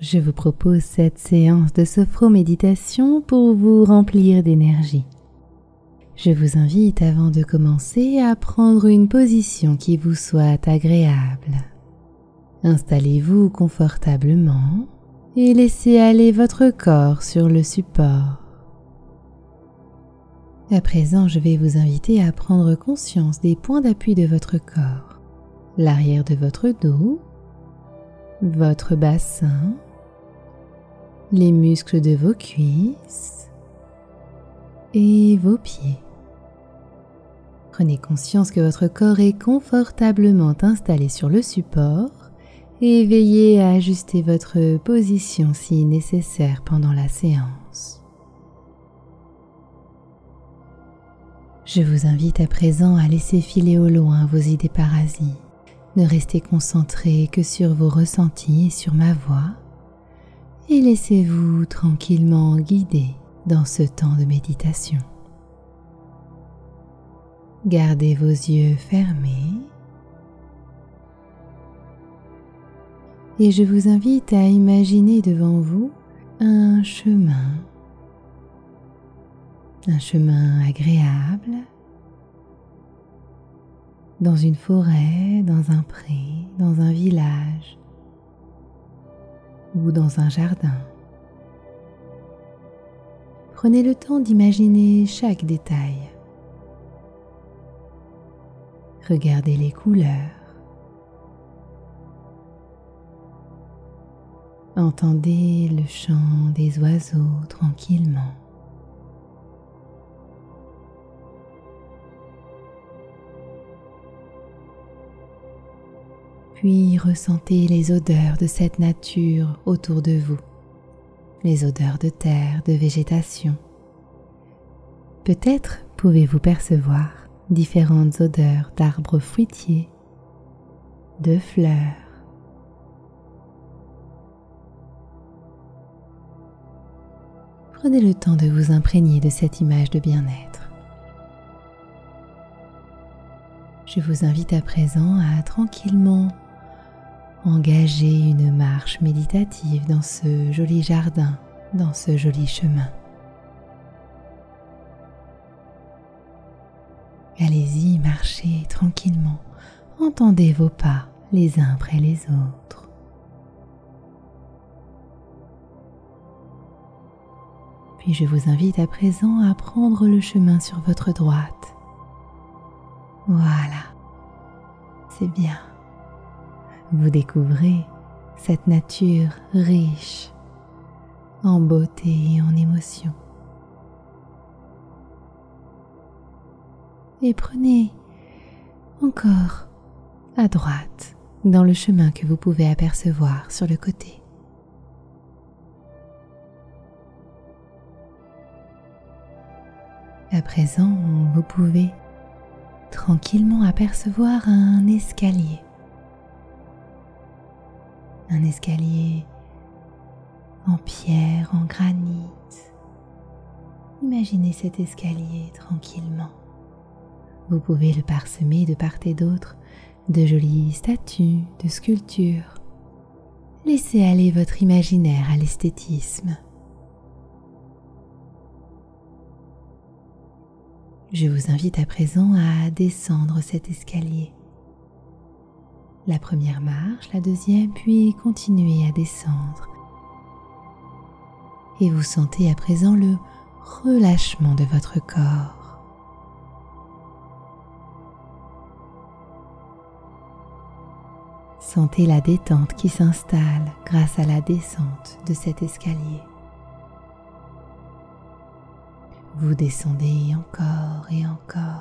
je vous propose cette séance de sophro-méditation pour vous remplir d'énergie. Je vous invite avant de commencer à prendre une position qui vous soit agréable. Installez-vous confortablement et laissez aller votre corps sur le support. À présent, je vais vous inviter à prendre conscience des points d'appui de votre corps, l'arrière de votre dos, votre bassin, les muscles de vos cuisses et vos pieds. Prenez conscience que votre corps est confortablement installé sur le support et veillez à ajuster votre position si nécessaire pendant la séance. Je vous invite à présent à laisser filer au loin vos idées parasites. Ne restez concentré que sur vos ressentis et sur ma voix et laissez-vous tranquillement guider dans ce temps de méditation. Gardez vos yeux fermés. Et je vous invite à imaginer devant vous un chemin, un chemin agréable. Dans une forêt, dans un pré, dans un village ou dans un jardin. Prenez le temps d'imaginer chaque détail. Regardez les couleurs. Entendez le chant des oiseaux tranquillement. Puis ressentez les odeurs de cette nature autour de vous, les odeurs de terre, de végétation. Peut-être pouvez-vous percevoir différentes odeurs d'arbres fruitiers, de fleurs. Prenez le temps de vous imprégner de cette image de bien-être. Je vous invite à présent à tranquillement Engagez une marche méditative dans ce joli jardin, dans ce joli chemin. Allez-y, marchez tranquillement, entendez vos pas les uns après les autres. Puis je vous invite à présent à prendre le chemin sur votre droite. Voilà, c'est bien vous découvrez cette nature riche en beauté et en émotion. Et prenez encore à droite dans le chemin que vous pouvez apercevoir sur le côté. À présent, vous pouvez tranquillement apercevoir un escalier un escalier en pierre, en granit. Imaginez cet escalier tranquillement. Vous pouvez le parsemer de part et d'autre de jolies statues, de sculptures. Laissez aller votre imaginaire à l'esthétisme. Je vous invite à présent à descendre cet escalier la première marche, la deuxième, puis continuez à descendre. Et vous sentez à présent le relâchement de votre corps. Sentez la détente qui s'installe grâce à la descente de cet escalier. Vous descendez encore et encore.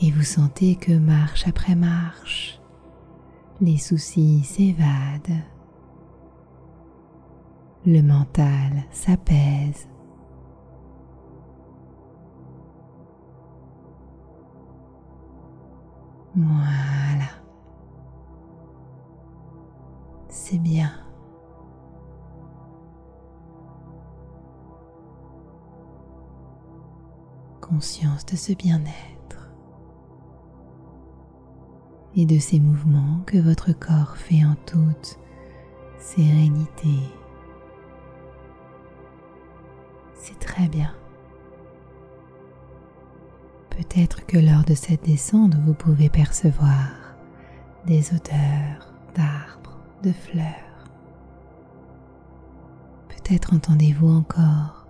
Et vous sentez que marche après marche, les soucis s'évadent, le mental s'apaise. Voilà. C'est bien. Conscience de ce bien-être. Et de ces mouvements que votre corps fait en toute sérénité. C'est très bien. Peut-être que lors de cette descente, vous pouvez percevoir des odeurs d'arbres, de fleurs. Peut-être entendez-vous encore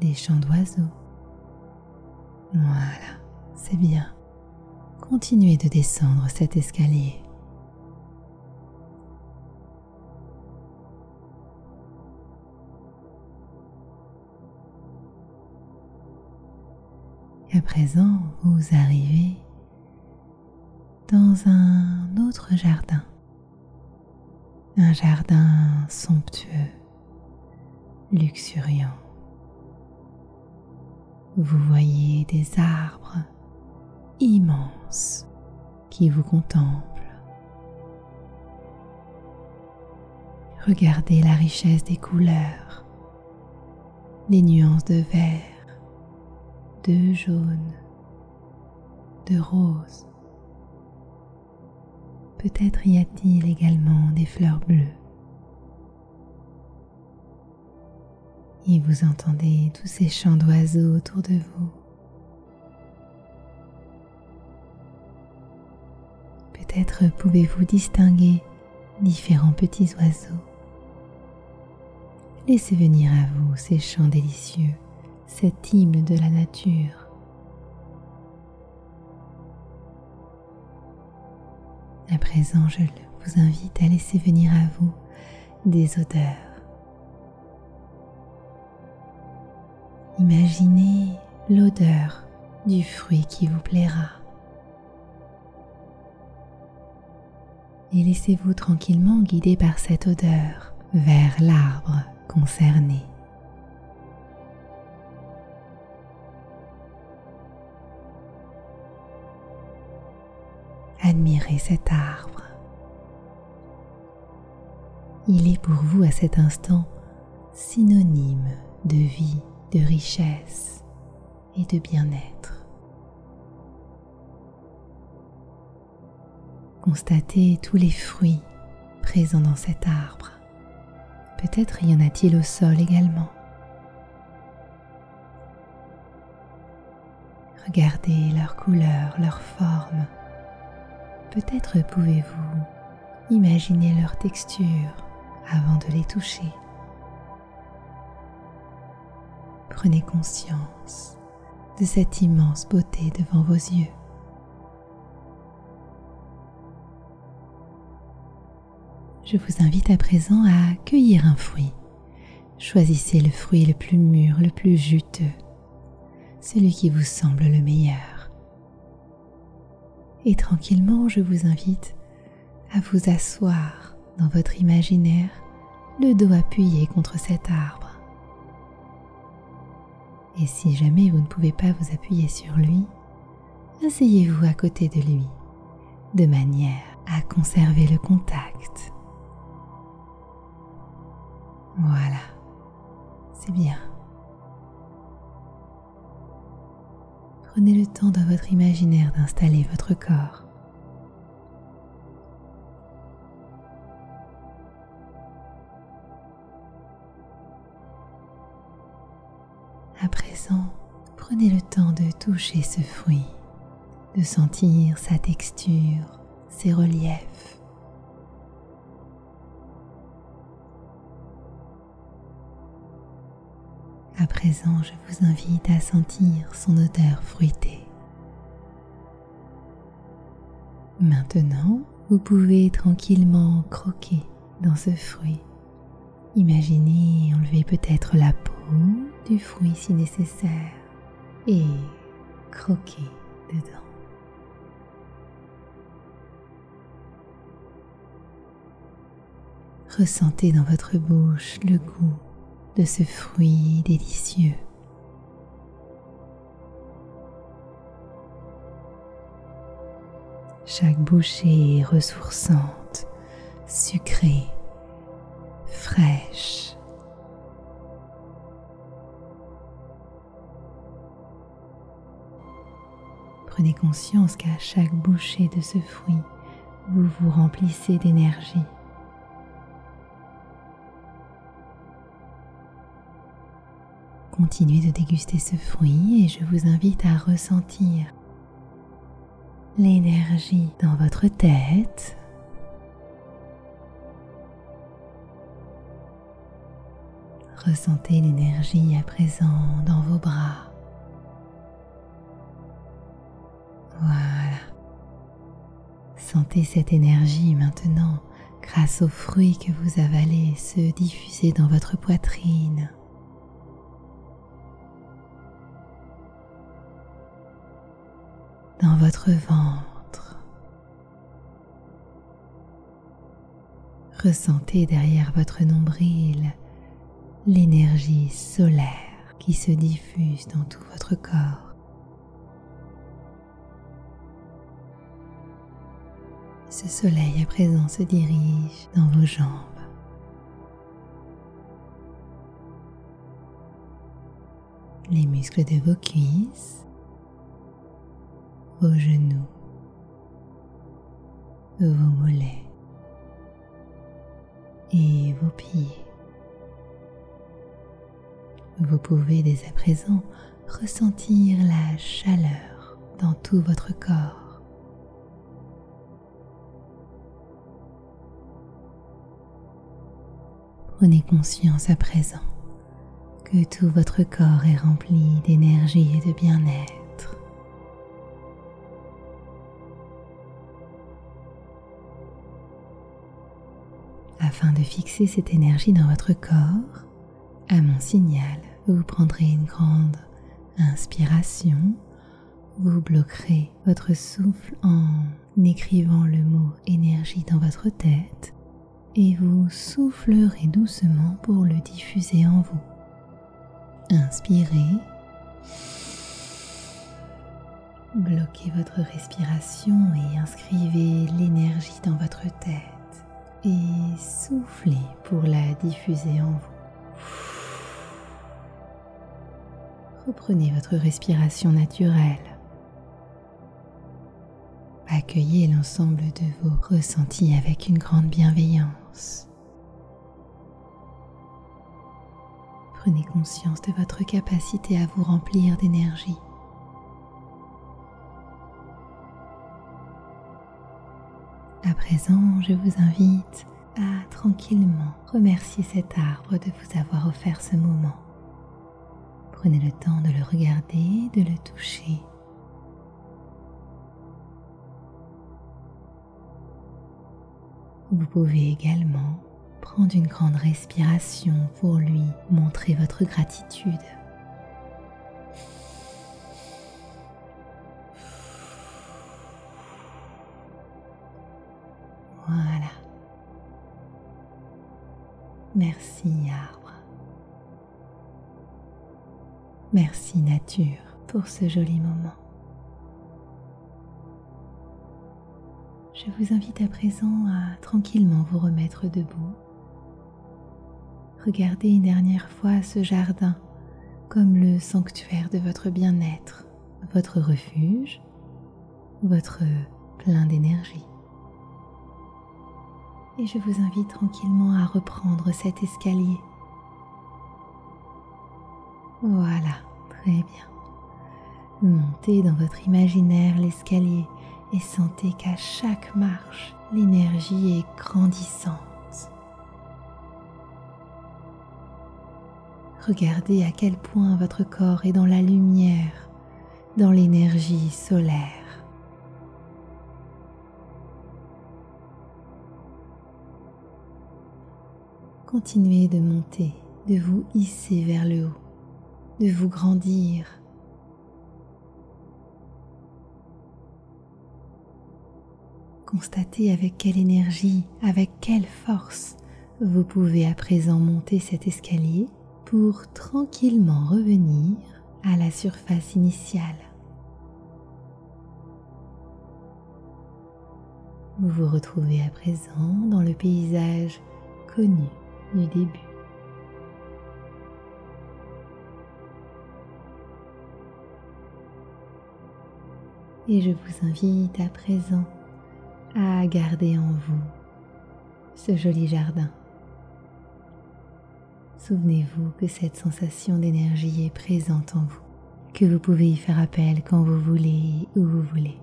des chants d'oiseaux. Voilà, c'est bien. Continuez de descendre cet escalier. À présent, vous arrivez dans un autre jardin. Un jardin somptueux, luxuriant. Vous voyez des arbres immenses qui vous contemplent. Regardez la richesse des couleurs, les nuances de vert, de jaune, de rose. Peut-être y a-t-il également des fleurs bleues. Et vous entendez tous ces chants d'oiseaux autour de vous. Peut-être pouvez-vous distinguer différents petits oiseaux. Laissez venir à vous ces chants délicieux cet hymne de la nature. À présent, je vous invite à laisser venir à vous des odeurs. Imaginez l'odeur du fruit qui vous plaira. Et laissez-vous tranquillement guider par cette odeur vers l'arbre concerné. Admirez cet arbre. Il est pour vous à cet instant synonyme de vie, de richesse et de bien-être. Constatez tous les fruits présents dans cet arbre. Peut-être y en a-t-il au sol également. Regardez leurs couleurs, leurs formes Peut-être pouvez-vous imaginer leur texture avant de les toucher. Prenez conscience de cette immense beauté devant vos yeux. Je vous invite à présent à cueillir un fruit. Choisissez le fruit le plus mûr, le plus juteux, celui qui vous semble le meilleur et tranquillement je vous invite à vous asseoir dans votre imaginaire, le dos appuyé contre cet arbre. Et si jamais vous ne pouvez pas vous appuyer sur lui, asseyez-vous à côté de lui, de manière à conserver le contact. Voilà, c'est bien. prenez le temps dans votre imaginaire d'installer votre corps. À présent, prenez le temps de toucher ce fruit, de sentir sa texture, ses reliefs. À présent, je vous invite à sentir son odeur fruitée. Maintenant, vous pouvez tranquillement croquer dans ce fruit. Imaginez enlever peut-être la peau du fruit si nécessaire et croquer dedans. Ressentez dans votre bouche le goût de ce fruit délicieux. Chaque bouchée est ressourçante, sucrée, fraîche. Prenez conscience qu'à chaque bouchée de ce fruit, vous vous remplissez d'énergie. Continuez de déguster ce fruit et je vous invite à ressentir l'énergie dans votre tête. Ressentez l'énergie à présent dans vos bras. Voilà. Sentez cette énergie maintenant, grâce aux fruits que vous avalez, se diffuser dans votre poitrine. Dans votre ventre. Ressentez derrière votre nombril l'énergie solaire qui se diffuse dans tout votre corps. Ce soleil à présent se dirige dans vos jambes. Les muscles de vos cuisses vos genoux, vos mollets et vos pieds. Vous pouvez dès à présent ressentir la chaleur dans tout votre corps. Prenez conscience à présent que tout votre corps est rempli d'énergie et de bien-être. Afin de fixer cette énergie dans votre corps, à mon signal, vous prendrez une grande inspiration, vous bloquerez votre souffle en écrivant le mot énergie dans votre tête et vous soufflerez doucement pour le diffuser en vous. Inspirez. Bloquez votre respiration et inscrivez l'énergie dans votre tête et soufflez pour la diffuser en vous. Reprenez votre respiration naturelle. Accueillez l'ensemble de vos ressentis avec une grande bienveillance. Prenez conscience de votre capacité à vous remplir d'énergie. À présent, je vous invite à tranquillement remercier cet arbre de vous avoir offert ce moment. Prenez le temps de le regarder, de le toucher. Vous pouvez également prendre une grande respiration pour lui montrer votre gratitude. Voilà. Merci arbre. Merci nature pour ce joli moment. Je vous invite à présent à tranquillement vous remettre debout. Regardez une dernière fois ce jardin comme le sanctuaire de votre bien-être, votre refuge, votre plein d'énergie et je vous invite tranquillement à reprendre cet escalier. Voilà, très bien. Montez dans votre imaginaire l'escalier et sentez qu'à chaque marche, l'énergie est grandissante. Regardez à quel point votre corps est dans la lumière, dans l'énergie solaire. Continuez de monter, de vous hisser vers le haut, de vous grandir. Constatez avec quelle énergie, avec quelle force vous pouvez à présent monter cet escalier pour tranquillement revenir à la surface initiale. Vous vous retrouvez à présent dans le paysage connu du début. Et je vous invite à présent à garder en vous ce joli jardin. Souvenez-vous que cette sensation d'énergie est présente en vous, que vous pouvez y faire appel quand vous voulez, où vous voulez.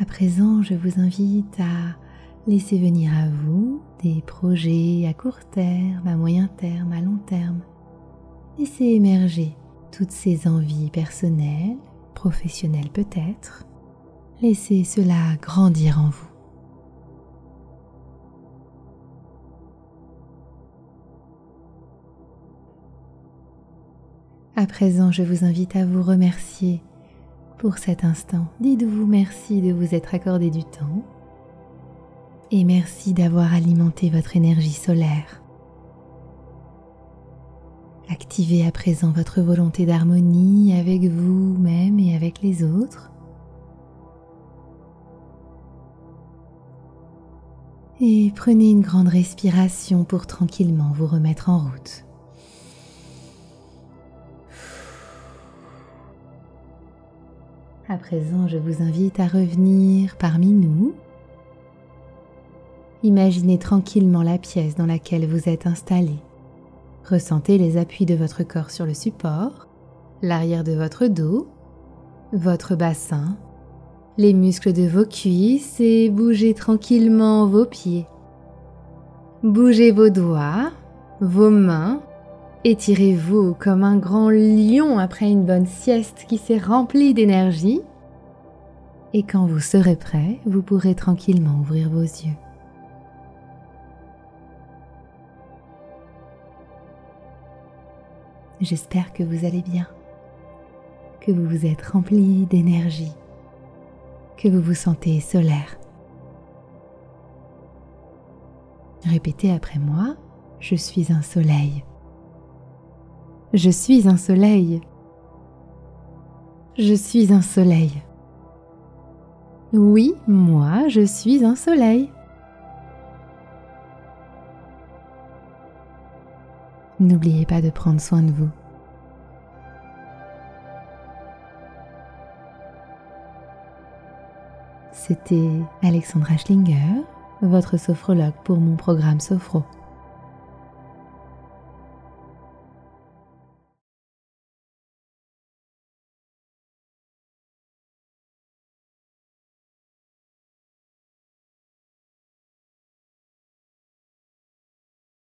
À présent, je vous invite à laisser venir à vous des projets à court terme, à moyen terme, à long terme. Laissez émerger toutes ces envies personnelles, professionnelles peut-être. Laissez cela grandir en vous. À présent, je vous invite à vous remercier pour cet instant. Dites-vous merci de vous être accordé du temps et merci d'avoir alimenté votre énergie solaire. Activez à présent votre volonté d'harmonie avec vous-même et avec les autres. Et prenez une grande respiration pour tranquillement vous remettre en route. À présent, je vous invite à revenir parmi nous. Imaginez tranquillement la pièce dans laquelle vous êtes installé. Ressentez les appuis de votre corps sur le support, l'arrière de votre dos, votre bassin, les muscles de vos cuisses et bougez tranquillement vos pieds. Bougez vos doigts, vos mains, Étirez-vous comme un grand lion après une bonne sieste qui s'est remplie d'énergie. Et quand vous serez prêt, vous pourrez tranquillement ouvrir vos yeux. J'espère que vous allez bien, que vous vous êtes rempli d'énergie, que vous vous sentez solaire. Répétez après moi, je suis un soleil. Je suis un soleil. Je suis un soleil. Oui, moi, je suis un soleil. N'oubliez pas de prendre soin de vous. C'était Alexandra Schlinger, votre sophrologue pour mon programme Sophro.